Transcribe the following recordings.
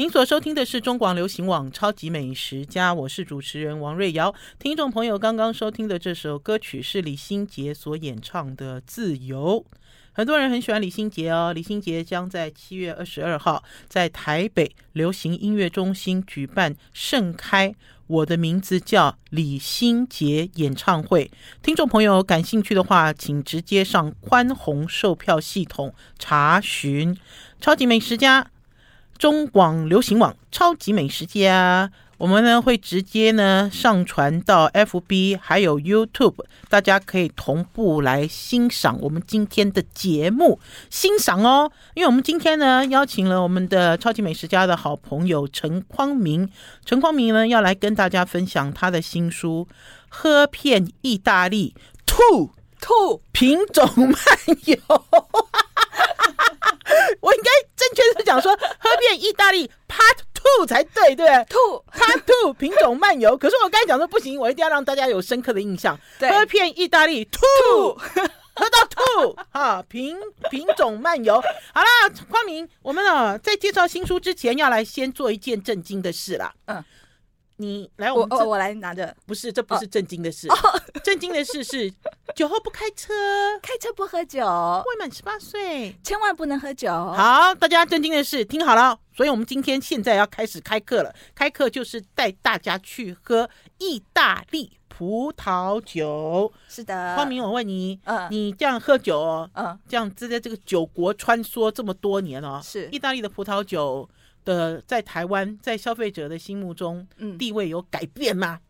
您所收听的是中广流行网《超级美食家》，我是主持人王瑞瑶。听众朋友刚刚收听的这首歌曲是李心洁所演唱的《自由》。很多人很喜欢李心洁哦。李心洁将在七月二十二号在台北流行音乐中心举办盛开我的名字叫李心洁演唱会。听众朋友感兴趣的话，请直接上宽宏售票系统查询《超级美食家》。中广流行网超级美食家，我们呢会直接呢上传到 FB 还有 YouTube，大家可以同步来欣赏我们今天的节目，欣赏哦。因为我们今天呢邀请了我们的超级美食家的好朋友陈匡明，陈匡明呢要来跟大家分享他的新书《喝遍意大利吐吐品种漫游》。我应该正确是讲说，喝遍意大利 Part Two 才对，对不对？Two Part Two 品种漫游。可是我刚才讲说不行，我一定要让大家有深刻的印象。对，喝遍意大利 Two，喝到吐啊！品品种漫游。好啦，匡明，我们啊在介绍新书之前，要来先做一件震惊的事啦。嗯。你来我，我我我来拿着，不是，这不是震惊的事。哦、正经的事 是酒后不开车，开车不喝酒，未满十八岁千万不能喝酒。好，大家震惊的事听好了，所以我们今天现在要开始开课了。开课就是带大家去喝意大利葡萄酒。是的，匡明，我问你，嗯，你这样喝酒，嗯，这样子在这个酒国穿梭这么多年哦，是意大利的葡萄酒。的在台湾，在消费者的心目中，嗯，地位有改变吗？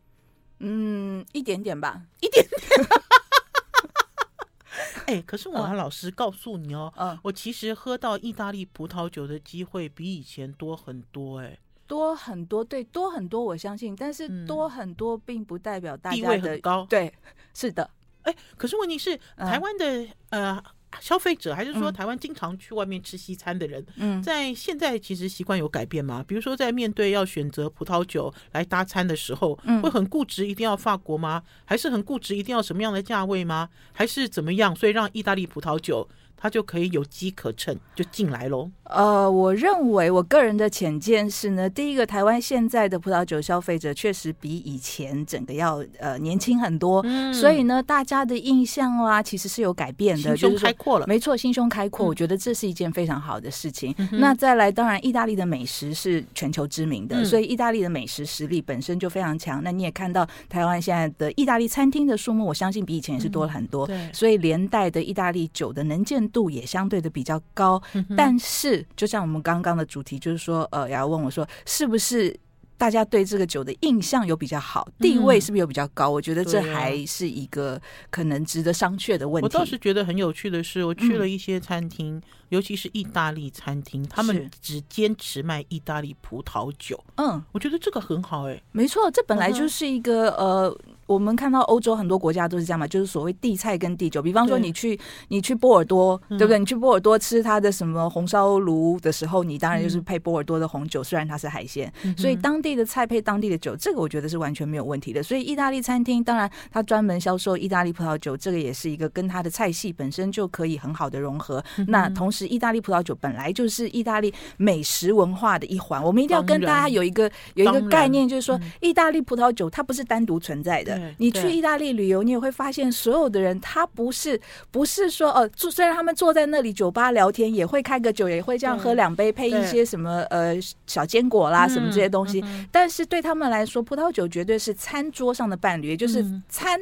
嗯，一点点吧，一点点。哎、欸，可是我要老实告诉你哦，嗯，我其实喝到意大利葡萄酒的机会比以前多很多，欸，哎，多很多，对，多很多，我相信。但是多很多并不代表大家的地位很高，对，是的。哎、欸，可是问题是，台湾的、嗯、呃。消费者还是说台湾经常去外面吃西餐的人，嗯，在现在其实习惯有改变吗？比如说在面对要选择葡萄酒来搭餐的时候，会很固执一定要法国吗？还是很固执一定要什么样的价位吗？还是怎么样？所以让意大利葡萄酒它就可以有机可乘，就进来喽。呃，我认为我个人的浅见是呢，第一个，台湾现在的葡萄酒消费者确实比以前整个要呃年轻很多，嗯，所以呢，大家的印象啊，其实是有改变的，心胸开阔了，没错，心胸开阔，我觉得这是一件非常好的事情。嗯，那再来，当然，意大利的美食是全球知名的，嗯，所以意大利的美食实力本身就非常强。那你也看到台湾现在的意大利餐厅的数目，我相信比以前也是多了很多，嗯，对，所以连带的意大利酒的能见度也相对的比较高，嗯，但是就像我们刚刚的主题，就是说，呃，要问我说，是不是大家对这个酒的印象有比较好，地位是不是有比较高？嗯，我觉得这还是一个可能值得商榷的问题。我倒是觉得很有趣的是，我去了一些餐厅，嗯，尤其是意大利餐厅，他们只坚持卖意大利葡萄酒。嗯，我觉得这个很好，欸，哎，没错，这本来就是一个，嗯，呃。我们看到欧洲很多国家都是这样嘛，就是所谓地菜跟地酒。比方说，你去你去波尔多，对不对？你去波尔多吃它的什么红烧炉的时候，你当然就是配波尔多的红酒，虽然它是海鲜。所以当地的菜配当地的酒，这个我觉得是完全没有问题的。所以意大利餐厅当然它专门销售意大利葡萄酒，这个也是一个跟它的菜系本身就可以很好的融合。那同时，意大利葡萄酒本来就是意大利美食文化的一环，我们一定要跟大家有一个有一个概念，就是说意大利葡萄酒它不是单独存在的。你去意大利旅游，你也会发现所有的人，他不是不是说呃，坐虽然他们坐在那里酒吧聊天，也会开个酒，也会这样喝两杯，配一些什么呃小坚果啦什么这些东西。但是对他们来说，葡萄酒绝对是餐桌上的伴侣，也就是餐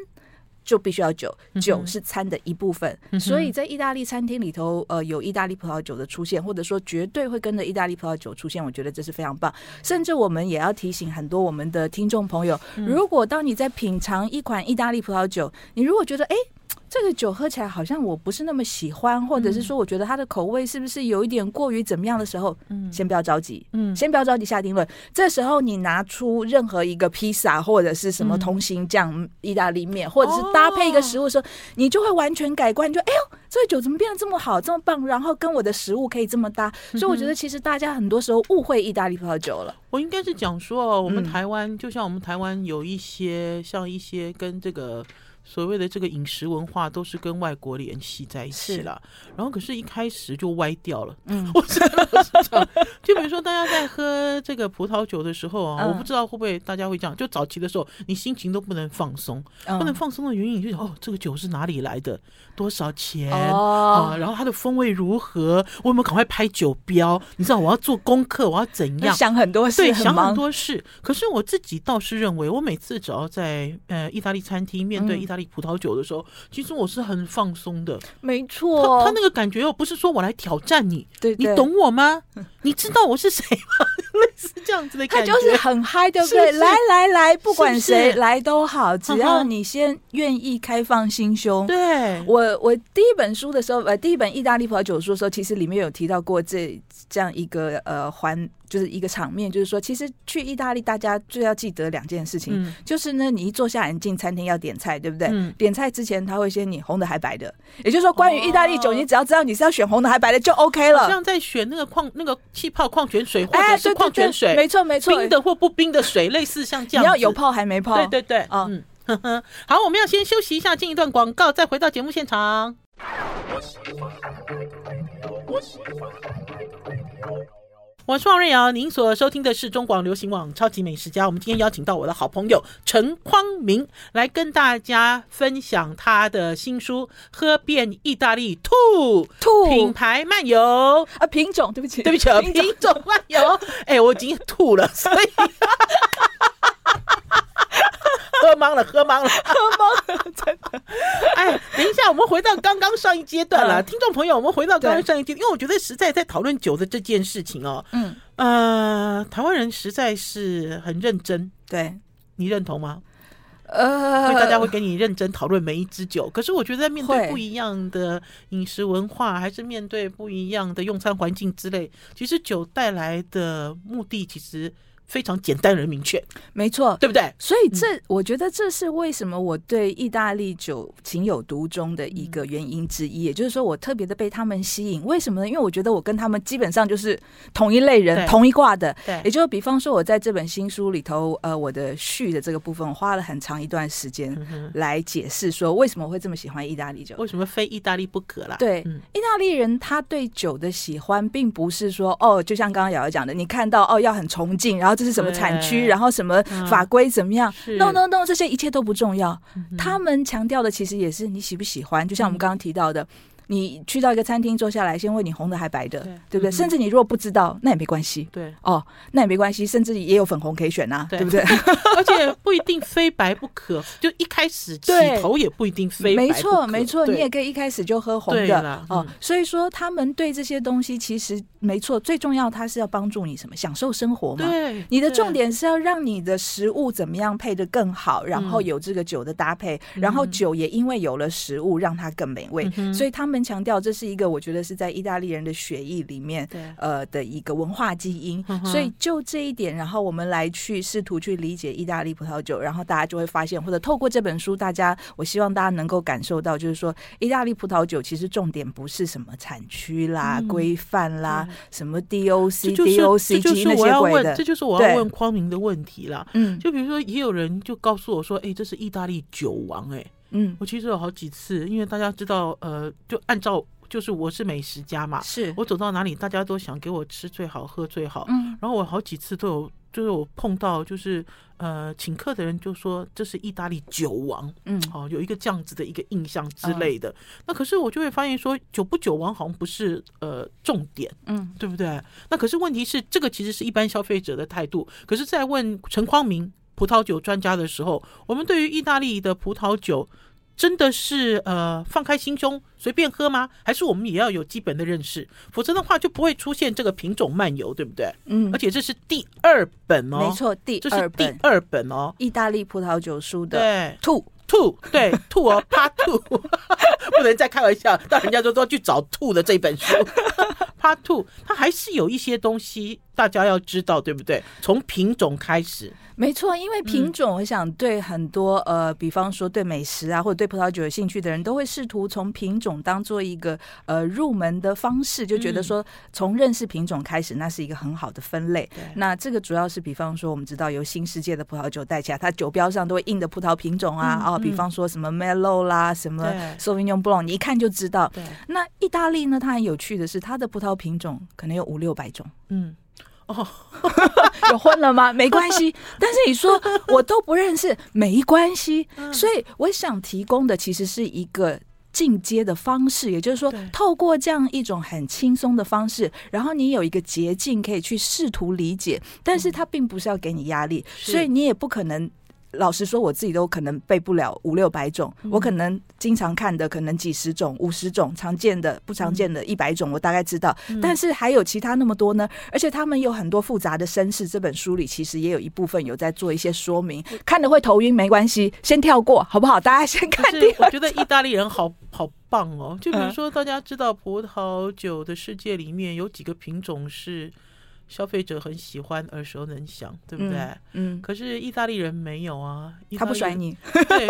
就必须要酒，酒是餐的一部分。所以在意大利餐厅里头，呃，有意大利葡萄酒的出现，或者说绝对会跟着意大利葡萄酒出现，我觉得这是非常棒。甚至我们也要提醒很多我们的听众朋友，如果当你在品尝一款意大利葡萄酒，你如果觉得哎。诶这个酒喝起来好像我不是那么喜欢，或者是说我觉得它的口味是不是有一点过于怎么样的时候，嗯，先不要着急，嗯，先不要着急下定论。这时候你拿出任何一个披萨或者是什么通心酱意大利面，或者是搭配一个食物的时候，你就会完全改观，就哎呦，这个酒怎么变得这么好，这么棒，然后跟我的食物可以这么搭。所以我觉得其实大家很多时候误会意大利葡萄酒了。我应该是讲说，我们台湾就像我们台湾有一些像一些跟这个。所谓的这个饮食文化都是跟外国联系在一起了，然后可是一开始就歪掉了。嗯，我真的是这样。就比如说大家在喝这个葡萄酒的时候啊，我不知道会不会大家会这样。就早期的时候，你心情都不能放松，不能放松的原因，你就是哦，这个酒是哪里来的，多少钱啊？然后它的风味如何？我有没有赶快拍酒标？你知道我要做功课，我要怎样？想很多事，对，想很多事。可是我自己倒是认为，我每次只要在呃意大利餐厅面对意大利葡萄酒的时候，其实我是很放松的。没错，他那个感觉又不是说我来挑战你，对，你懂我吗？你知道我是谁吗？类似这样子的感觉，他就是很嗨，对不对？来来来，不管谁来都好，只要你先愿意开放心胸。对，我我第一本书的时候，呃，第一本意大利葡萄酒书的时候，其实里面有提到过这这样一个呃环。就是一个场面，就是说，其实去意大利，大家最要记得两件事情，嗯、就是呢，你一坐下来，你进餐厅要点菜，对不对？嗯、点菜之前他会先你红的还白的，也就是说，关于意大利酒，哦、你只要知道你是要选红的还白的就 OK 了。像在选那个矿那个气泡矿泉水或者是矿泉水，哎、对对对没错没错，冰的或不冰的水，类似像这样，你要有泡还没泡？对对对，哦、嗯呵呵，好，我们要先休息一下，进一段广告，再回到节目现场。我是王瑞瑶，您所收听的是中广流行网《超级美食家》。我们今天邀请到我的好朋友陈匡明来跟大家分享他的新书《喝遍意大利兔兔品牌漫游》啊，品种，对不起，对不起，品种，品种漫游。哎、欸，我已经吐了，所以。喝茫了，喝懵了，喝懵了，真的。哎，等一下，我们回到刚刚上一阶段了，听众朋友，我们回到刚刚上一阶段，因为我觉得实在在讨论酒的这件事情哦，嗯，呃，台湾人实在是很认真，对，你认同吗？呃，大家会跟你认真讨论每一支酒，可是我觉得在面对不一样的饮食文化，还是面对不一样的用餐环境之类，其实酒带来的目的其实。非常简单而明确，没错，对不对？所以这，嗯、我觉得这是为什么我对意大利酒情有独钟的一个原因之一。嗯、也就是说，我特别的被他们吸引。为什么呢？因为我觉得我跟他们基本上就是同一类人，同一挂的。对，也就是比方说，我在这本新书里头，呃，我的序的这个部分，我花了很长一段时间来解释说，为什么我会这么喜欢意大利酒，为什么非意大利不可啦？对，嗯、意大利人他对酒的喜欢，并不是说哦，就像刚刚瑶瑶讲的，你看到哦，要很崇敬，然后。这是什么产区？然后什么法规怎么样？No No No，这些一切都不重要。他们强调的其实也是你喜不喜欢。就像我们刚刚提到的。你去到一个餐厅坐下来，先问你红的还白的，对，对不对？嗯、甚至你如果不知道，那也没关系。对哦，那也没关系，甚至也有粉红可以选呐、啊，对，对不对？而且不一定非白不可，就一开始起头也不一定非白不可。没错，没错，你也可以一开始就喝红的了、嗯、哦。所以说，他们对这些东西其实没错，最重要，它是要帮助你什么？享受生活嘛。对，你的重点是要让你的食物怎么样配的更好，然后有这个酒的搭配，嗯、然后酒也因为有了食物，让它更美味。嗯、所以他们强调这是一个我觉得是在意大利人的血液里面，对呃的一个文化基因。所以就这一点，然后我们来去试图去理解意大利葡萄酒，然后大家就会发现，或者透过这本书，大家我希望大家能够感受到，就是说意大利葡萄酒其实重点不是什么产区啦、嗯、规范啦、对什么 DOC、DOCG 那些鬼的。这就是我要问匡明的问题啦。嗯，就比如说，也有人就告诉我说：“哎，这是意大利酒王。”哎，嗯，我其实有好几次，因为大家知道，呃，就按照。就是我是美食家嘛，是我走到哪里，大家都想给我吃最好，喝最好。嗯，然后我好几次都有，就是我碰到，就是呃，请客的人就说这是意大利酒王，嗯，哦，有一个这样子的一个印象之类的。嗯、那可是我就会发现说，酒不酒王好像不是呃重点，嗯，对不对？那可是问题是，这个其实是一般消费者的态度。可是，再问陈匡明葡萄酒专家的时候，我们对于意大利的葡萄酒。真的是呃放开心胸随便喝吗？还是我们也要有基本的认识？否则的话就不会出现这个品种漫游，对不对？嗯，而且这是第二本哦，没错，第二本，第二本哦，意大利葡萄酒书的对吐吐对吐哦，Part Two，不能再开玩笑，到人家都说去找吐的这本书。Part Two，它还是有一些东西大家要知道，对不对？从品种开始。没错，因为品种，我想对很多、嗯、呃，比方说对美食啊，或者对葡萄酒有兴趣的人，都会试图从品种当做一个呃入门的方式，就觉得说从认识品种开始，那是一个很好的分类。对那这个主要是比方说，我们知道由新世界的葡萄酒带起来，它酒标上都会印的葡萄品种啊，哦，比方说什么 Merlot 啦，什么 Sauvignon Blanc，你一看就知道。对那意大利呢，它很有趣的是，它的葡萄品种可能有五六百种。嗯。哦，有混了吗？没关系，但是你说我都不认识，没关系。所以我想提供的其实是一个进阶的方式，也就是说，透过这样一种很轻松的方式，然后你有一个捷径可以去试图理解，但是它并不是要给你压力，所以你也不可能。老实说，我自己都可能背不了五六百种，我可能经常看的可能几十种、五十种，常见的、不常见的一百种，我大概知道。但是还有其他那么多呢？而且他们有很多复杂的身世。这本书里其实也有一部分有在做一些说明，看了会头晕没关系，先跳过好不好？大家先看第二。我觉得意大利人好好棒哦，就比如说大家知道葡萄酒的世界里面有几个品种是。消费者很喜欢，耳熟能详，对不对？嗯。嗯，可是意大利人没有啊，他不甩你。对，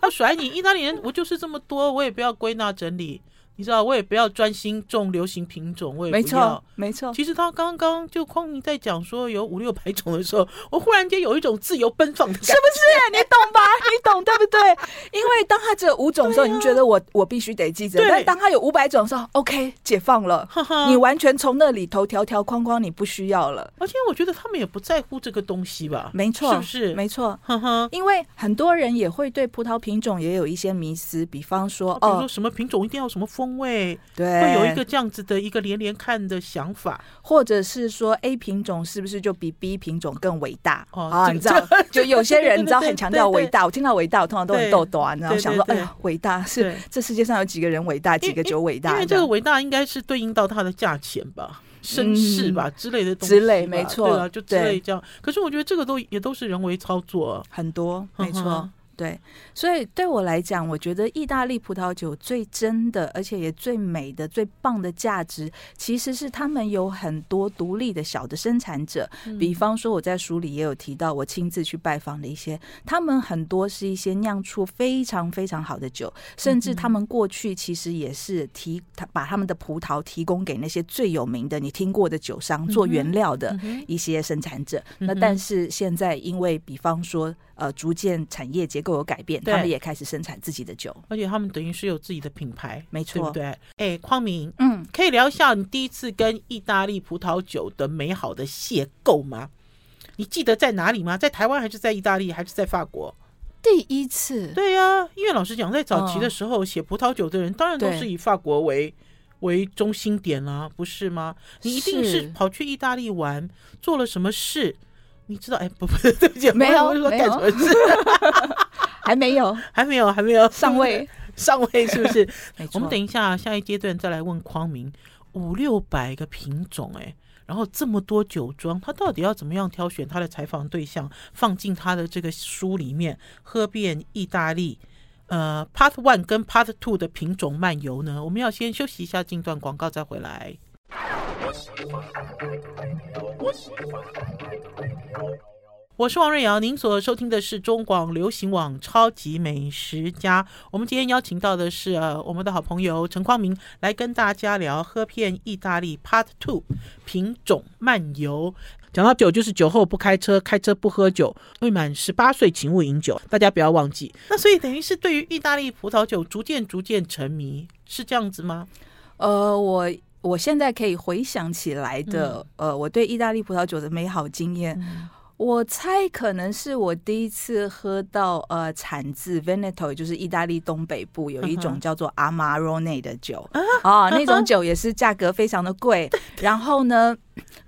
不甩你。意大利人，我就是这么多，我也不要归纳整理。你知道，我也不要专心种流行品种，我也不要。没错，没错。其实他刚刚就匡明在讲说有五六百种的时候，我忽然间有一种自由奔放的感觉，是不是？你懂吧？你懂对不对？因为当他只有五种的时候，你觉得我我必须得记着；但当他有五百种的时候，OK，解放了，你完全从那里头条条框框你不需要了。而且我觉得他们也不在乎这个东西吧？没错，是不是？没错，因为很多人也会对葡萄品种也有一些迷思，比方说，比如说什么品种一定要什么风味，对。会有一个这样子的一个连连看的想法，或者是说 A 品种是不是就比 B 品种更伟大？哦，啊、你知道，就有些人你知道很强调伟大。我听到伟大，我通常都很逗短，然后想说，哎呀，伟大是这世界上有几个人伟大，几个酒伟大？因为这个伟大应该是对应到它的价钱吧、身世吧之类的东西，之类没错，对啊，就之类这样。可是我觉得这个都也都是人为操作，很多没错。对，所以对我来讲，我觉得意大利葡萄酒最真的，而且也最美的、最棒的价值，其实是他们有很多独立的小的生产者。比方说，我在书里也有提到，我亲自去拜访的一些，他们很多是一些酿出非常非常好的酒，甚至他们过去其实也是提他把他们的葡萄提供给那些最有名的你听过的酒商做原料的一些生产者。那但是现在，因为比方说，呃，逐渐产业结构有改变，他们也开始生产自己的酒，而且他们等于是有自己的品牌，没错，对不对？哎，匡明，嗯，可以聊一下你第一次跟意大利葡萄酒的美好的邂逅吗？你记得在哪里吗？在台湾还是在意大利还是在法国？第一次，对呀、啊，因为老实讲，在早期的时候写葡萄酒的人，当然都是以法国为为中心点啊，不是吗？你一定是跑去意大利玩，做了什么事？你知道？哎，不不，对不起，没有，没有，还没有，还没有，还没有上位，上位是不是？我们等一下下一阶段再来问匡明，五六百个品种，哎，然后这么多酒庄，他到底要怎么样挑选他的采访对象，放进他的这个书里面，喝遍意大利，呃，Part One 跟 Part Two 的品种漫游呢？我们要先休息一下，进段广告再回来。我是王瑞瑶，您所收听的是中广流行网超级美食家。我们今天邀请到的是呃我们的好朋友陈匡明，来跟大家聊喝遍意大利 Part Two 品种漫游。讲到酒，就是酒后不开车，开车不喝酒，未满十八岁请勿饮酒，大家不要忘记。那所以等于是对于意大利葡萄酒逐渐逐渐沉迷，是这样子吗？呃，我。我现在可以回想起来的，嗯、呃，我对意大利葡萄酒的美好经验，嗯、我猜可能是我第一次喝到呃，产自 Veneto，就是意大利东北部有一种叫做 Amarone 的酒。啊，啊，那种酒也是价格非常的贵，然后呢。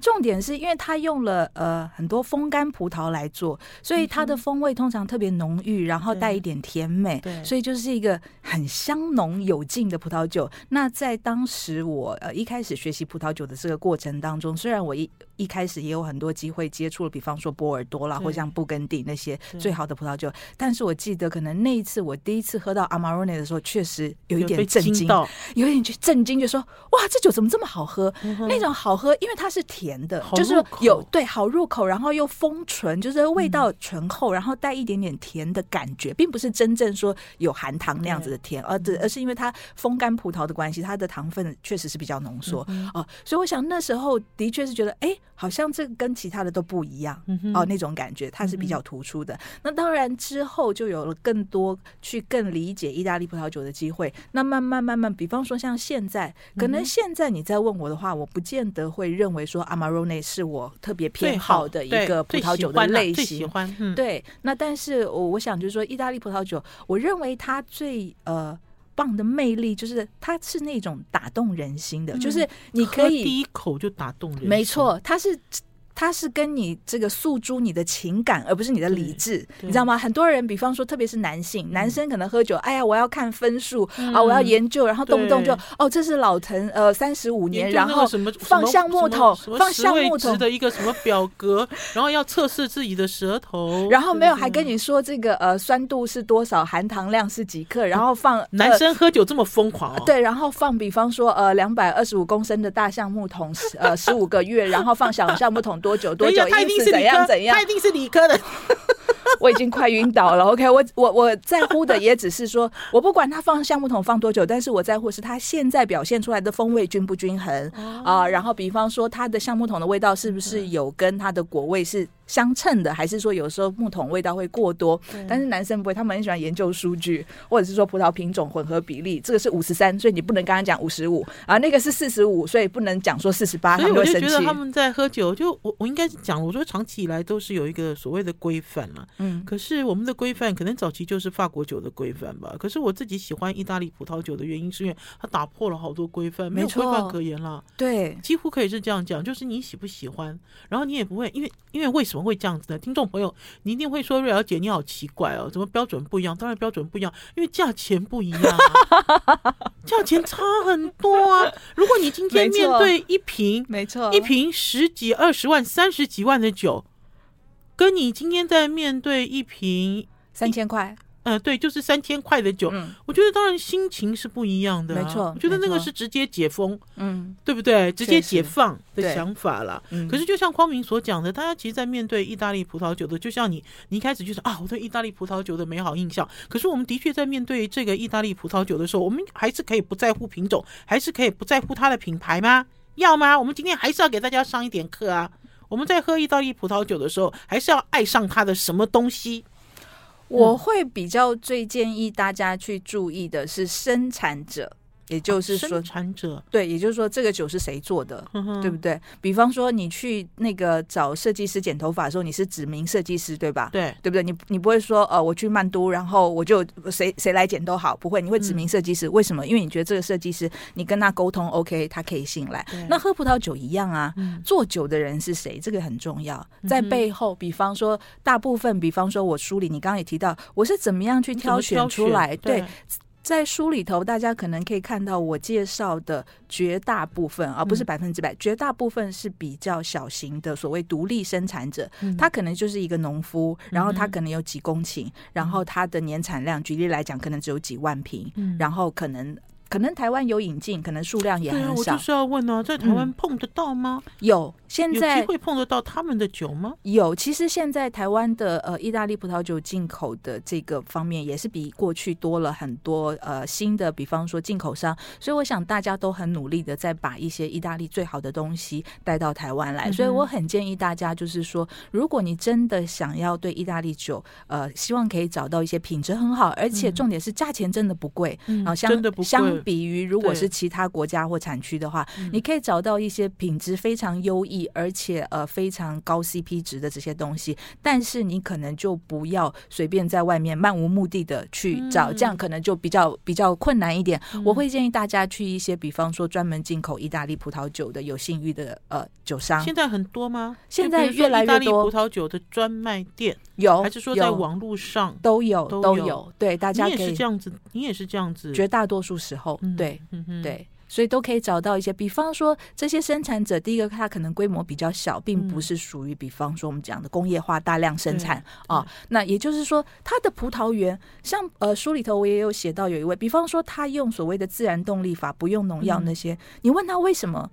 重点是因为它用了呃很多风干葡萄来做，所以它的风味通常特别浓郁，然后带一点甜美，对，所以就是一个很香浓有劲的葡萄酒。那在当时我呃一开始学习葡萄酒的这个过程当中，虽然我一一开始也有很多机会接触了，比方说波尔多啦，或像布根地那些最好的葡萄酒，但是我记得可能那一次我第一次喝到 Amarone 的时候，确实有一点震惊，有，有一点就震惊，就说哇，这酒怎么这么好喝？嗯、那种好喝，因为它是。甜的，就是有对好入口，然后又丰醇，就是味道醇厚，然后带一点点甜的感觉，并不是真正说有含糖那样子的甜，而而是因为它风干葡萄的关系，它的糖分确实是比较浓缩哦。所以我想那时候的确是觉得，哎，好像这个跟其他的都不一样哦，那种感觉它是比较突出的。那当然之后就有了更多去更理解意大利葡萄酒的机会。那慢慢慢慢，比方说像现在，可能现在你再问我的话，我不见得会认为说 Amarone 是我特别偏好的一个葡萄酒的类型。喜欢，嗯，对。那但是我我想就是说，意大利葡萄酒，我认为它最呃棒的魅力就是它是那种打动人心的，就是你可以第一口就打动人。没错，它是。它是跟你这个诉诸你的情感，而不是你的理智，你知道吗？很多人，比方说，特别是男性，男生可能喝酒，哎呀，我要看分数啊，我要研究，然后动不动就哦，这是老藤呃三十五年，然后放橡木桶，放橡木桶的一个什么表格，然后要测试自己的舌头，然后没有还跟你说这个呃酸度是多少，含糖量是几克，然后放男生喝酒这么疯狂哦，对，然后放比方说呃两百二十五公升的大橡木桶，呃十五个月，然后放小橡木桶多。多久多久？他一定是怎样怎样？他一定是理科的。我已经快晕倒了。OK，我我我在乎的也只是说，我不管他放橡木桶放多久，但是我在乎是他现在表现出来的风味均不均衡啊。然后，比方说他的橡木桶的味道是不是有跟他的果味是相称的，还是说有时候木桶味道会过多？但是男生不会，他们很喜欢研究数据，或者是说葡萄品种混合比例，这个是五十三，所以你不能跟他讲五十五啊。那个是四十五，所以不能讲说四十八，他们会生气。我就觉得他们在喝酒，就我我应该是讲，我说长期以来都是有一个所谓的规范嘛。嗯，可是我们的规范可能早期就是法国酒的规范吧。可是我自己喜欢意大利葡萄酒的原因，是因为它打破了好多规范，没有规范可言了。对，几乎可以是这样讲，就是你喜不喜欢，然后你也不会，因为因为为什么会这样子呢？听众朋友，你一定会说瑞瑶姐你好奇怪哦，怎么标准不一样？当然标准不一样，因为价钱不一样啊，价钱差很多啊。如果你今天面对一瓶，没错，一瓶十几、二十万、三十几万的酒。跟你今天在面对一瓶三千块，嗯、呃，对，就是三千块的酒，嗯，我觉得当然心情是不一样的、啊，没错，我觉得那个是直接解封，嗯，对不对？直接解放的想法了。可是就像匡明所讲的，大家其实，在面对意大利葡萄酒的，就像你，你一开始就是啊，我对意大利葡萄酒的美好印象。可是我们的确在面对这个意大利葡萄酒的时候，我们还是可以不在乎品种，还是可以不在乎它的品牌吗？要吗？我们今天还是要给大家上一点课啊。我们在喝意大利葡萄酒的时候，还是要爱上它的什么东西？我会比较最建议大家去注意的是生产者。也就是说，生产者对，也就是说，这个酒是谁做的，对不对？比方说，你去那个找设计师剪头发的时候，你是指名设计师，对吧？对，对不对？你你不会说，呃，我去曼都，然后我就谁谁来剪都好，不会，你会指名设计师。为什么？因为你觉得这个设计师，你跟他沟通 OK，他可以信赖。那喝葡萄酒一样啊，做酒的人是谁？这个很重要，在背后，比方说，大部分，比方说，我书里你刚刚也提到，我是怎么样去挑选出来，对。在书里头，大家可能可以看到我介绍的绝大部分，而不是百分之百，绝大部分是比较小型的所谓独立生产者，他可能就是一个农夫，然后他可能有几公顷，然后他的年产量，举例来讲，可能只有几万瓶，然后可能。可能台湾有引进，可能数量也很少。对啊，我就是要问啊，在台湾碰得到吗？嗯、有，现在有机会碰得到他们的酒吗？有，其实现在台湾的呃意大利葡萄酒进口的这个方面，也是比过去多了很多呃新的，比方说进口商。所以我想大家都很努力的在把一些意大利最好的东西带到台湾来。嗯、所以我很建议大家，就是说，如果你真的想要对意大利酒，呃，希望可以找到一些品质很好，而且重点是价钱真的不贵，然后相相。比于如果是其他国家或产区的话，你可以找到一些品质非常优异，而且呃非常高 CP 值的这些东西。但是你可能就不要随便在外面漫无目的的去找，这样可能就比较比较困难一点。我会建议大家去一些，比方说专门进口意大利葡萄酒的有信誉的呃酒商。现在很多吗？现在越来越多。意大利葡萄酒的专卖店有，还是说在网络上都有都有？对，大家可以。你也是这样子，你也是这样子。绝大多数时候。对，对，所以都可以找到一些，比方说这些生产者，第一个他可能规模比较小，并不是属于比方说我们讲的工业化大量生产啊。那也就是说，他的葡萄园，像呃书里头我也有写到有一位，比方说他用所谓的自然动力法，不用农药那些，你问他为什么？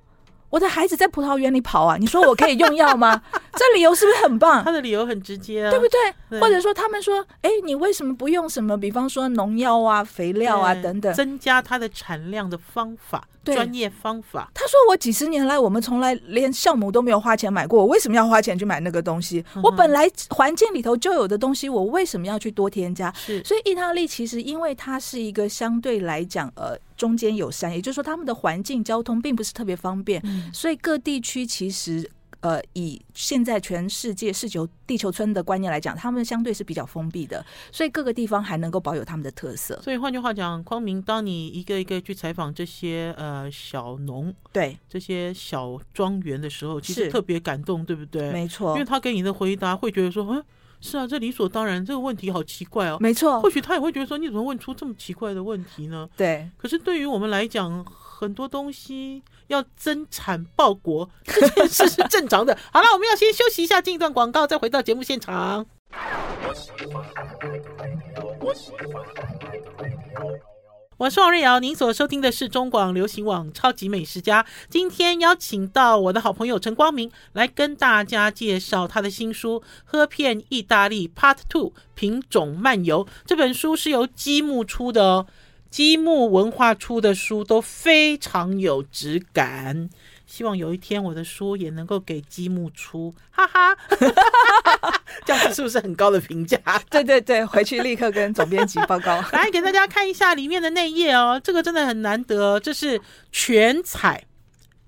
我的孩子在葡萄园里跑啊，你说我可以用药吗？这理由是不是很棒？他的理由很直接啊，对不对？对或者说他们说，哎，你为什么不用什么，比方说农药啊、肥料啊等等，增加它的产量的方法？专业方法。他说：“我几十年来，我们从来连酵母都没有花钱买过，我为什么要花钱去买那个东西？我本来环境里头就有的东西，我为什么要去多添加？是，所以意大利其实因为它是一个相对来讲，呃，中间有山，也就是说他们的环境交通并不是特别方便，嗯、所以各地区其实。”呃，以现在全世界世球地球村的观念来讲，他们相对是比较封闭的，所以各个地方还能够保有他们的特色。所以换句话讲，匡明，当你一个一个去采访这些呃小农，对这些小庄园的时候，其实特别感动，对不对？没错，因为他给你的回答会觉得说，嗯，是啊，这理所当然，这个问题好奇怪哦。没错，或许他也会觉得说，你怎么问出这么奇怪的问题呢？对。可是对于我们来讲，很多东西。要增产报国 这件事是正常的。好了，我们要先休息一下，进一段广告，再回到节目现场。我是王瑞瑶，您所收听的是中广流行网《超级美食家》。今天邀请到我的好朋友陈光明来跟大家介绍他的新书《喝遍意大利 Part Two 品种漫游》。这本书是由积木出的哦。积木文化出的书都非常有质感，希望有一天我的书也能够给积木出，哈哈，这样子是不是很高的评价？对对对，回去立刻跟总编辑报告。来给大家看一下里面的内页哦，这个真的很难得，这是全彩，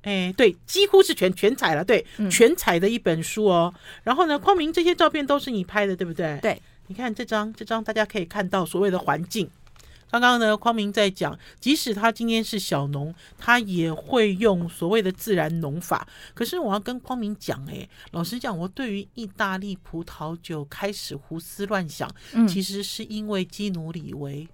哎，对，几乎是全全彩了，对，全彩的一本书哦。然后呢，匡明这些照片都是你拍的，对不对？对，你看这张，这张大家可以看到所谓的环境。刚刚呢，匡明在讲，即使他今天是小农，他也会用所谓的自然农法。可是我要跟匡明讲，哎，老实讲，我对于意大利葡萄酒开始胡思乱想，嗯、其实是因为基努里维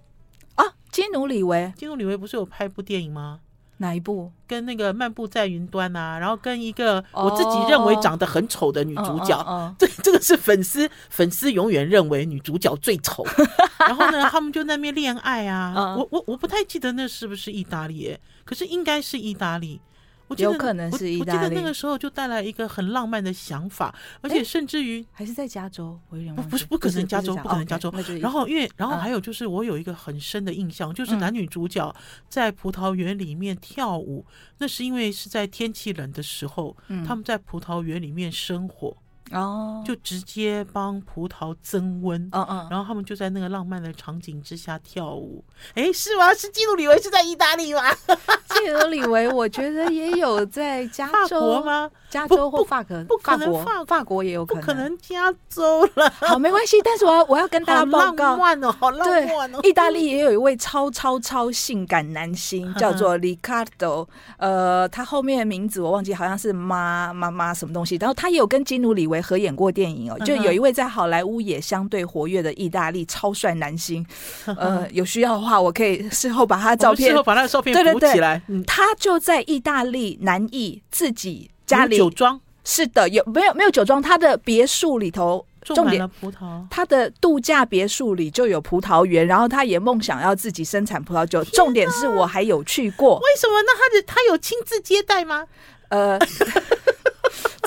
啊，基努里维，基努里维不是有拍一部电影吗？哪一部？跟那个漫步在云端啊，然后跟一个我自己认为长得很丑的女主角，这、oh, oh, oh. 这个是粉丝粉丝永远认为女主角最丑。然后呢，他们就那边恋爱啊，我我我不太记得那是不是意大利，可是应该是意大利。我记得有可能是意大利。我记得那个时候就带来一个很浪漫的想法，而且甚至于还是在加州，我有点不不是不可能加州，不可能加州。然后因为然后还有就是我有一个很深的印象，就是男女主角在葡萄园里面跳舞，那是因为是在天气冷的时候，他们在葡萄园里面生火。哦，就直接帮葡萄增温，嗯嗯，然后他们就在那个浪漫的场景之下跳舞。哎，是吗？是基努里维是在意大利吗？基努里维，我觉得也有在加州吗？加州或法国？不可能，法法国也有可能，不可能加州了。好，没关系。但是我要我要跟大家报告，浪漫哦，好浪漫哦。意大利也有一位超超超性感男星，叫做 Riccardo。呃，他后面的名字我忘记，好像是妈妈妈什么东西。然后他也有跟基努里维。合演过电影哦，就有一位在好莱坞也相对活跃的意大利超帅男星，呃，有需要的话，我可以事后把他的照片，事后把他的照片补起来。他就在意大利南艺自己家里酒庄，是的，有没有没有酒庄？他的别墅里头种满了葡萄，他的度假别墅里就有葡萄园，然后他也梦想要自己生产葡萄酒。重点是我还有去过，为什么？那他的他有亲自接待吗？呃。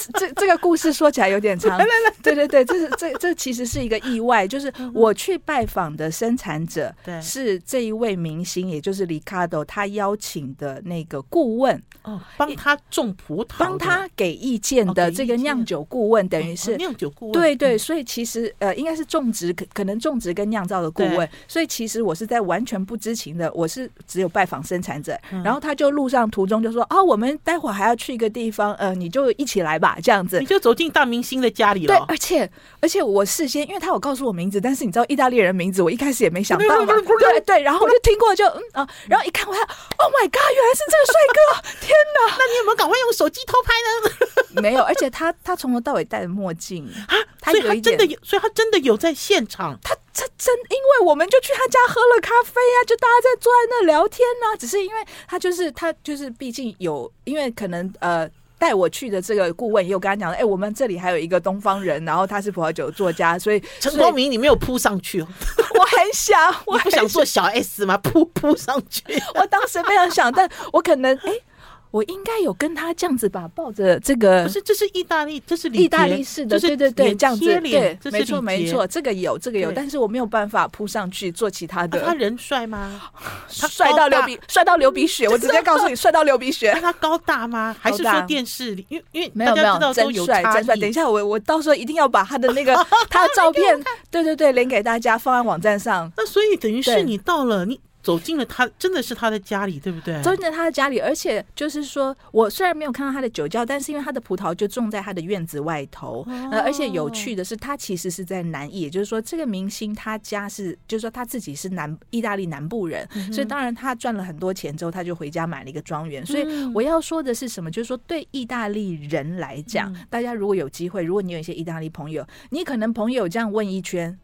这这个故事说起来有点长，来来来。对对对，这是这这其实是一个意外，就是我去拜访的生产者，对，是这一位明星，也就是 Riccardo，他邀请的那个顾问，哦，帮他种葡萄，帮他给意见的这个酿酒顾问，等于是酿酒顾问，对对，所以其实呃，应该是种植可可能种植跟酿造的顾问，所以其实我是在完全不知情的，我是只有拜访生产者，然后他就路上途中就说啊，我们待会儿还要去一个地方，呃，你就一起来吧。这样子，你就走进大明星的家里了。对，而且而且我事先，因为他有告诉我名字，但是你知道意大利人名字，我一开始也没想到嘛。对对，然后我就听过就，就嗯啊，然后一看，我，Oh my God，原来是这个帅哥！天哪，那你有没有赶快用手机偷拍呢？没有，而且他他从头到尾戴着墨镜啊，他有一点，所以他真的有，所以他真的有在现场。他他真，因为我们就去他家喝了咖啡啊，就大家在坐在那聊天呢、啊。只是因为他就是他就是，毕竟有，因为可能呃。带我去的这个顾问也有跟他讲，哎，我们这里还有一个东方人，然后他是葡萄酒作家，所以陈光明，你没有扑上去，我很想，我不想做小 S 吗？扑扑上去，我当时非常想，但我可能哎。我应该有跟他这样子吧，抱着这个，不是，这是意大利，这是意大利式的，对对对，这样子，对，没错没错，这个有这个有，但是我没有办法扑上去做其他的。他人帅吗？他帅到流鼻，帅到流鼻血，我直接告诉你，帅到流鼻血。他高大吗？还是说电视里？因为因为没有没有真帅真帅。等一下，我我到时候一定要把他的那个 他的照片，对对对，连给大家放在网站上。那所以等于是你到了你。走进了他，真的是他的家里，对不对？走进了他的家里，而且就是说，我虽然没有看到他的酒窖，但是因为他的葡萄就种在他的院子外头，哦、呃，而且有趣的是，他其实是在南意，也就是说，这个明星他家是，就是说他自己是南意大利南部人，嗯、所以当然他赚了很多钱之后，他就回家买了一个庄园。所以我要说的是什么？就是说，对意大利人来讲，嗯、大家如果有机会，如果你有一些意大利朋友，你可能朋友这样问一圈。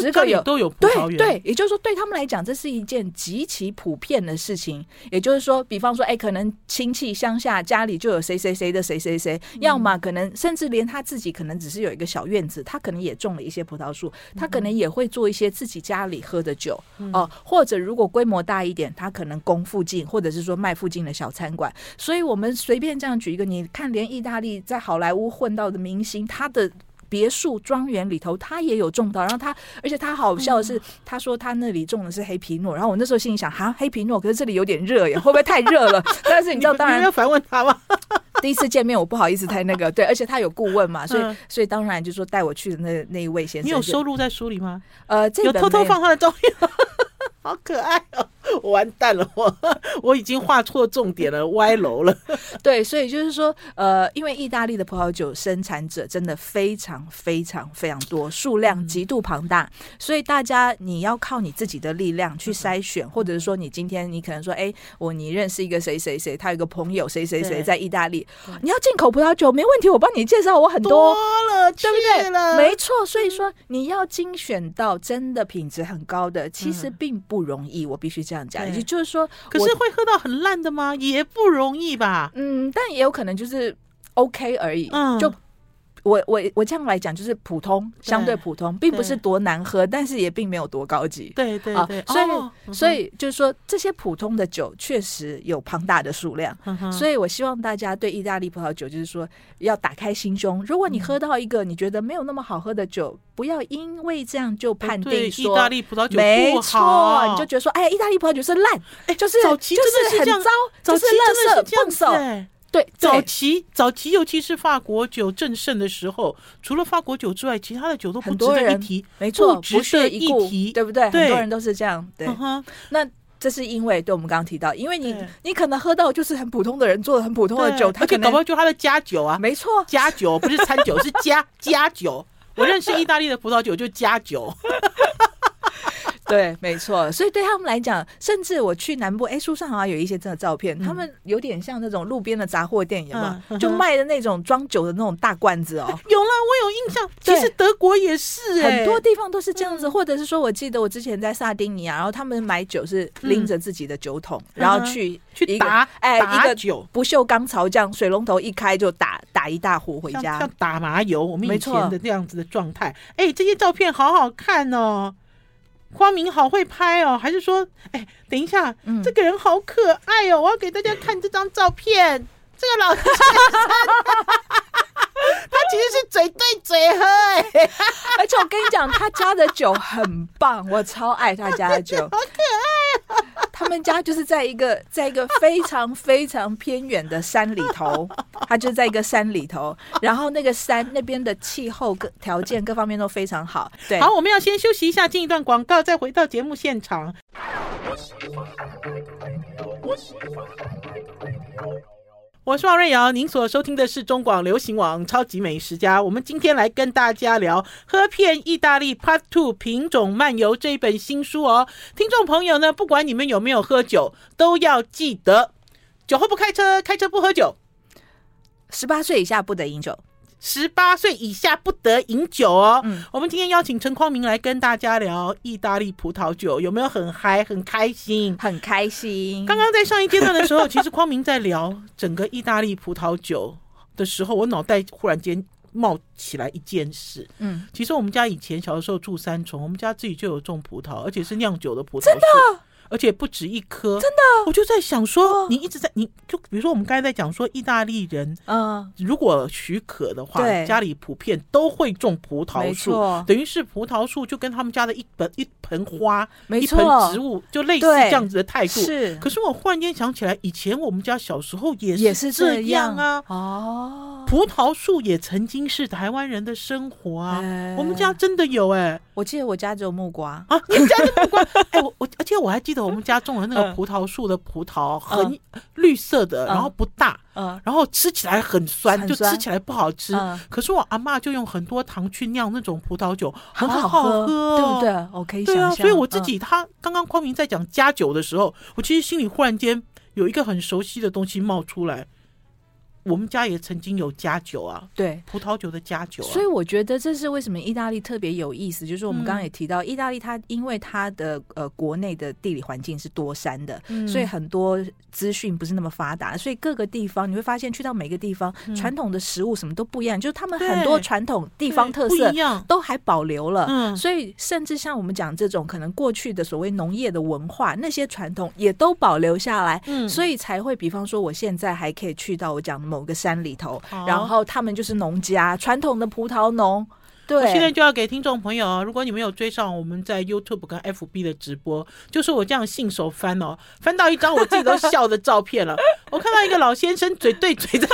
十个有都有葡萄园，对对，也就是说，对他们来讲，这是一件极其普遍的事情。也就是说，比方说，哎，可能亲戚乡下家里就有谁谁谁的谁谁谁，要么可能甚至连他自己可能只是有一个小院子，他可能也种了一些葡萄树，他可能也会做一些自己家里喝的酒哦，或者如果规模大一点，他可能供附近，或者是说卖附近的小餐馆。所以我们随便这样举一个，你看，连意大利在好莱坞混到的明星，他的。别墅庄园里头，他也有种到，然后他，而且他好笑的是，他说他那里种的是黑皮诺，然后我那时候心里想，哈，黑皮诺，可是这里有点热耶，会不会太热了？但是你知道，当然要反问他吗？第一次见面，我不好意思太那个，对，而且他有顾问嘛，所以所以当然就说带我去的那那一位先生，你有收录在书里吗？呃，这有偷偷放他的照片，好可爱哦。我完蛋了，我 我已经画错重点了，歪楼了。对，所以就是说，呃，因为意大利的葡萄酒生产者真的非常非常非常多，数量极度庞大，所以大家你要靠你自己的力量去筛选，或者是说你今天你可能说，哎，我你认识一个谁谁谁，他有一个朋友谁谁谁在意大利，你要进口葡萄酒没问题，我帮你介绍，我很多，多了，对不对？没错，所以说你要精选到真的品质很高的，其实并不容易，我必须这样。也就是说，可是会喝到很烂的吗？也不容易吧。嗯，但也有可能就是 OK 而已。嗯，就我我我这样来讲，就是普通，相对普通，并不是多难喝，但是也并没有多高级。对对对，所以所以就是说，这些普通的酒确实有庞大的数量。嗯、所以我希望大家对意大利葡萄酒，就是说要打开心胸。如果你喝到一个你觉得没有那么好喝的酒，不要因为这样就判定说意大利葡萄酒没错，你就觉得说，哎，意大利葡萄酒是烂，哎，就是就是很糟，就是垃圾笨手。对，早期早期尤其是法国酒正盛的时候，除了法国酒之外，其他的酒都不值得一提，没错，不值得一提，对不对？很多人都是这样。对，那这是因为，对我们刚刚提到，因为你你可能喝到就是很普通的人做的很普通的酒，他可能搞不好就他的加酒啊，没错，加酒不是餐酒，是加 加酒。我认识意大利的葡萄酒就加酒，对，没错。所以对他们来讲，甚至我去南部，哎，书上好像有一些这个照片，他们有点像那种路边的杂货店，有吗？就卖的那种装酒的那种大罐子哦。有啦，我有印象。其实德国也是，很多地方都是这样子，或者是说我记得我之前在萨丁尼亚，然后他们买酒是拎着自己的酒桶，然后去去打，哎，一个酒不锈钢槽这样，水龙头一开就打打一大壶回家，像打麻油。我们以前的这样子的。状态，哎，这些照片好好看哦，光明好会拍哦，还是说，哎，等一下，嗯、这个人好可爱哦，我要给大家看这张照片，这个老先生，他其实是嘴对嘴喝，哎，而且我跟你讲，他家的酒很棒，我超爱他家的酒，好可爱哦。他们家就是在一个 在一个非常非常偏远的山里头，他就在一个山里头，然后那个山那边的气候各条件各方面都非常好。对，好，我们要先休息一下，进一段广告，再回到节目现场。我是王瑞瑶，您所收听的是中广流行网超级美食家。我们今天来跟大家聊《喝遍意大利 Part Two 品种漫游》这一本新书哦。听众朋友呢，不管你们有没有喝酒，都要记得：酒后不开车，开车不喝酒，十八岁以下不得饮酒。十八岁以下不得饮酒哦。嗯，我们今天邀请陈匡明来跟大家聊意大利葡萄酒，有没有很嗨、很开心？很开心。刚刚在上一阶段的时候，其实匡明在聊整个意大利葡萄酒的时候，我脑袋忽然间冒起来一件事。嗯，其实我们家以前小的时候住三重，我们家自己就有种葡萄，而且是酿酒的葡萄。真的？而且不止一颗。真的，我就在想说，你一直在，你就比如说我们刚才在讲说，意大利人，嗯，如果许可的话，家里普遍都会种葡萄树，等于是葡萄树就跟他们家的一盆一盆花，一盆植物，就类似这样子的态度。是，可是我忽然间想起来，以前我们家小时候也是这样。啊。哦，葡萄树也曾经是台湾人的生活啊。我们家真的有哎，我记得我家只有木瓜啊，你们家的木瓜？哎，我我而且我还记得我们家种的那个葡萄树的葡萄很绿色的，然后不大，嗯，然后吃起来很酸，就吃起来不好吃。可是我阿妈就用很多糖去酿那种葡萄酒，很好喝，对不对？我可以想象。对啊，所以我自己他刚刚光明在讲加酒的时候，我其实心里忽然间有一个很熟悉的东西冒出来。我们家也曾经有加酒啊，对，葡萄酒的加酒啊，所以我觉得这是为什么意大利特别有意思，就是我们刚刚也提到，意大利它因为它的呃国内的地理环境是多山的，嗯、所以很多资讯不是那么发达，所以各个地方你会发现去到每个地方，传统的食物什么都不一样，就是他们很多传统地方特色都还保留了，嗯，所以甚至像我们讲这种可能过去的所谓农业的文化，那些传统也都保留下来，嗯，所以才会比方说我现在还可以去到我讲的某个山里头，然后他们就是农家，传统的葡萄农。对，我现在就要给听众朋友，如果你没有追上我们在 YouTube 跟 FB 的直播，就是我这样信手翻哦，翻到一张我自己都笑的照片了。我看到一个老先生嘴对嘴的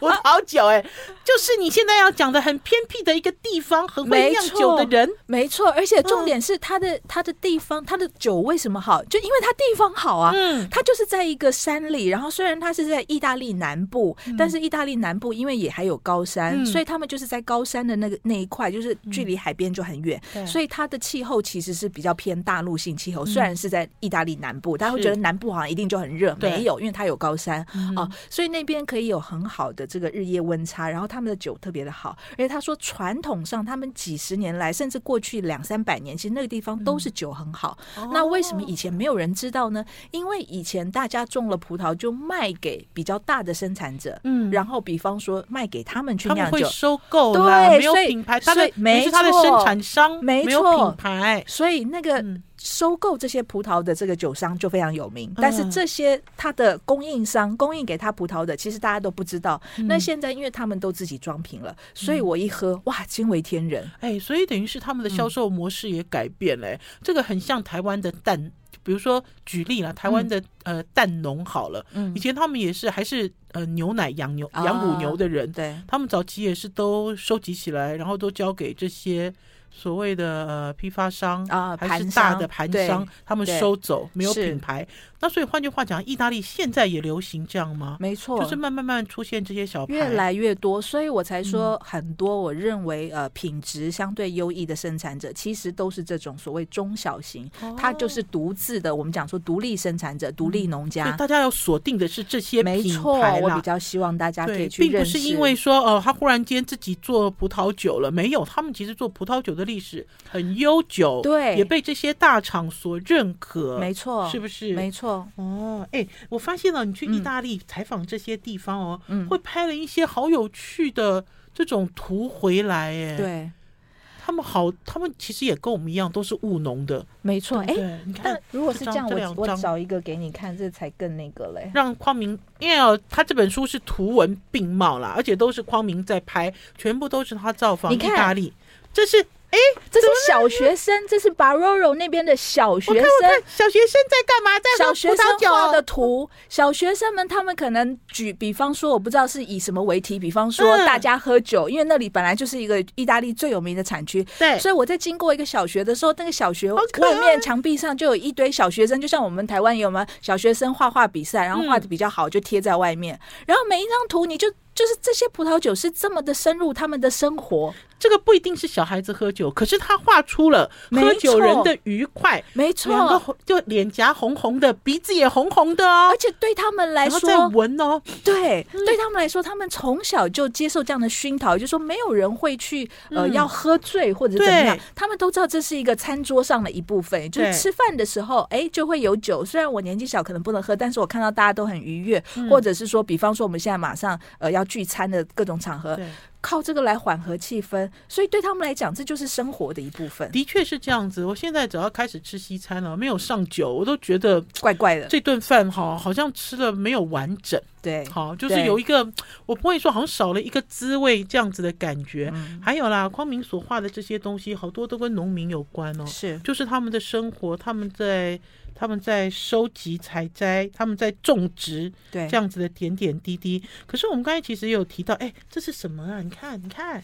葡萄酒，哎，就是你现在要讲的很偏僻的一个地方，很会酿酒的人，没错。而且重点是他的他的地方，他的酒为什么好？就因为他地方好啊。嗯，他就是在一个山里，然后虽然他是在意大利南部，但是意大利南部因为也还有高山，所以他们就是在高山的那个那一块。就是距离海边就很远，嗯、所以它的气候其实是比较偏大陆性气候。嗯、虽然是在意大利南部，大家会觉得南部好像一定就很热，没有，因为它有高山啊、所以那边可以有很好的这个日夜温差。然后他们的酒特别的好，而且他说传统上他们几十年来，甚至过去两三百年，其实那个地方都是酒很好。嗯、那为什么以前没有人知道呢？因为以前大家种了葡萄就卖给比较大的生产者，嗯，然后比方说卖给他们去酿酒，收购对，没有品牌，他的。没错，他的生产商没有品牌，所以那个收购这些葡萄的这个酒商就非常有名。但是这些他的供应商供应给他葡萄的，其实大家都不知道。那现在因为他们都自己装瓶了，所以我一喝，哇，惊为天人！哎，所以等于是他们的销售模式也改变了。这个很像台湾的蛋。比如说，举例了，台湾的呃蛋农好了，以前他们也是还是呃牛奶养牛养乳牛的人，对，他们早期也是都收集起来，然后都交给这些所谓的呃批发商啊，还是大的盘商，他们收走，没有品牌。那所以换句话讲，意大利现在也流行这样吗？没错，就是慢慢慢慢出现这些小牌，越来越多，所以我才说很多。我认为呃，品质相对优异的生产者，其实都是这种所谓中小型，他就是独自的。我们讲说独立生产者、独立农家，大家要锁定的是这些品牌。没错，我比较希望大家可以去并不是因为说哦，他忽然间自己做葡萄酒了，没有，他们其实做葡萄酒的历史很悠久，对，也被这些大厂所认可。没错，是不是？没错，哦。哎，我发现了，你去意大利采访这些地方哦，嗯、会拍了一些好有趣的这种图回来，哎，对，他们好，他们其实也跟我们一样，都是务农的，没错。哎，你看，如果是这样，我我找一个给你看，这才更那个嘞。让匡明，因为哦，他这本书是图文并茂啦，而且都是匡明在拍，全部都是他造访意大利，这是。哎，这是小学生，这是 Barolo 那边的小学生。小学生在干嘛？在。小学生画的图，小学生们他们可能举，比方说，我不知道是以什么为题，比方说大家喝酒，因为那里本来就是一个意大利最有名的产区。对，所以我在经过一个小学的时候，那个小学外面墙壁上就有一堆小学生，就像我们台湾有吗？小学生画画比赛，然后画的比较好就贴在外面，然后每一张图你就。就是这些葡萄酒是这么的深入他们的生活，这个不一定是小孩子喝酒，可是他画出了喝酒人的愉快，没错，两个就脸颊红红的，鼻子也红红的哦，而且对他们来说，在闻哦，对，对他们来说，他们从小就接受这样的熏陶，就是说没有人会去呃要喝醉或者怎么样，他们都知道这是一个餐桌上的一部分，就是吃饭的时候，哎，就会有酒。虽然我年纪小，可能不能喝，但是我看到大家都很愉悦，或者是说，比方说我们现在马上呃要。聚餐的各种场合，靠这个来缓和气氛，所以对他们来讲，这就是生活的一部分。的确是这样子。我现在只要开始吃西餐了，没有上酒，我都觉得怪怪的。这顿饭哈，好像吃了没有完整。对，好，就是有一个，我不会说好像少了一个滋味这样子的感觉。嗯、还有啦，光明所画的这些东西，好多都跟农民有关哦。是，就是他们的生活，他们在。他们在收集采摘，他们在种植，对这样子的点点滴滴。可是我们刚才其实也有提到，哎，这是什么啊？你看，你看，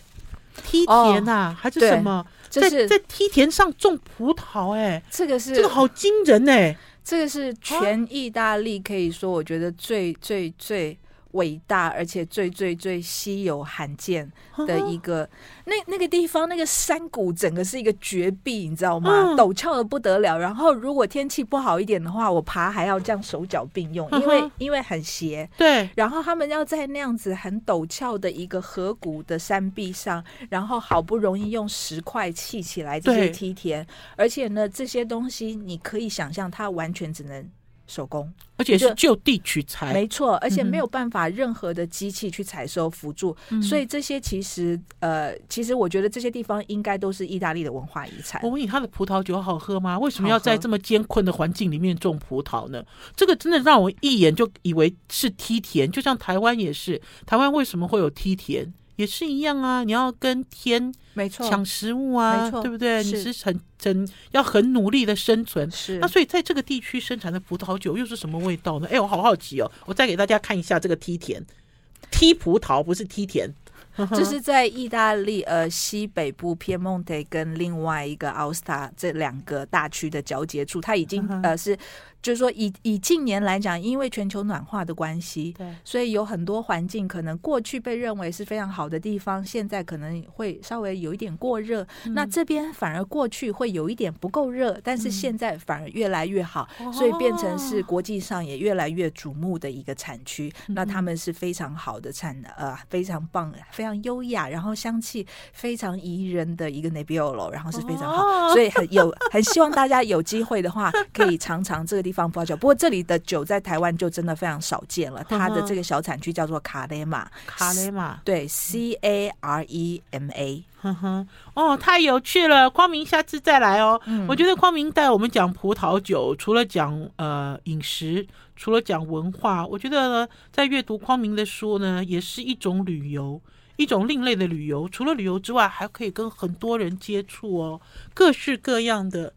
梯田啊，哦、还是什么？在在梯田上种葡萄，哎，这个是这个好惊人哎！这个是全意大利可以说，我觉得最最最。伟大而且最最最稀有罕见的一个，那那个地方那个山谷整个是一个绝壁，你知道吗？陡峭的不得了。然后如果天气不好一点的话，我爬还要这样手脚并用，因为因为很斜。对。然后他们要在那样子很陡峭的一个河谷的山壁上，然后好不容易用石块砌起来这些梯田，而且呢，这些东西你可以想象，它完全只能。手工，而且是就地取材，没错，而且没有办法任何的机器去采收辅助，嗯、所以这些其实呃，其实我觉得这些地方应该都是意大利的文化遗产。我问你，它的葡萄酒好喝吗？为什么要在这么艰困的环境里面种葡萄呢？这个真的让我一眼就以为是梯田，就像台湾也是，台湾为什么会有梯田？也是一样啊，你要跟天没错抢食物啊，对不对？你是很很要很努力的生存。是那所以在这个地区生产的葡萄酒又是什么味道呢？哎，我好好奇哦，我再给大家看一下这个梯田，梯葡萄不是梯田，这是在意大利呃西北部偏蒙特跟另外一个奥斯塔这两个大区的交界处，它已经呃是。就是说以，以以近年来讲，因为全球暖化的关系，对，所以有很多环境可能过去被认为是非常好的地方，现在可能会稍微有一点过热。嗯、那这边反而过去会有一点不够热，但是现在反而越来越好，嗯、所以变成是国际上也越来越瞩目的一个产区。哦、那他们是非常好的产，呃，非常棒，非常优雅，然后香气非常宜人的一个 Nebbiolo，然后是非常好，哦、所以很有很希望大家有机会的话可以尝尝这个地方。地方葡萄酒，不过这里的酒在台湾就真的非常少见了。它的这个小产区叫做卡雷马，卡雷马，对，C A R E M A。哼哼，哦，太有趣了，光明下次再来哦。嗯、我觉得光明带我们讲葡萄酒，除了讲呃饮食，除了讲文化，我觉得，在阅读光明的书呢，也是一种旅游，一种另类的旅游。除了旅游之外，还可以跟很多人接触哦，各式各样的。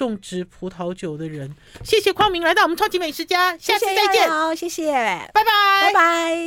种植葡萄酒的人，谢谢匡明来到我们超级美食家，下次再见，好，谢谢，拜拜，拜拜。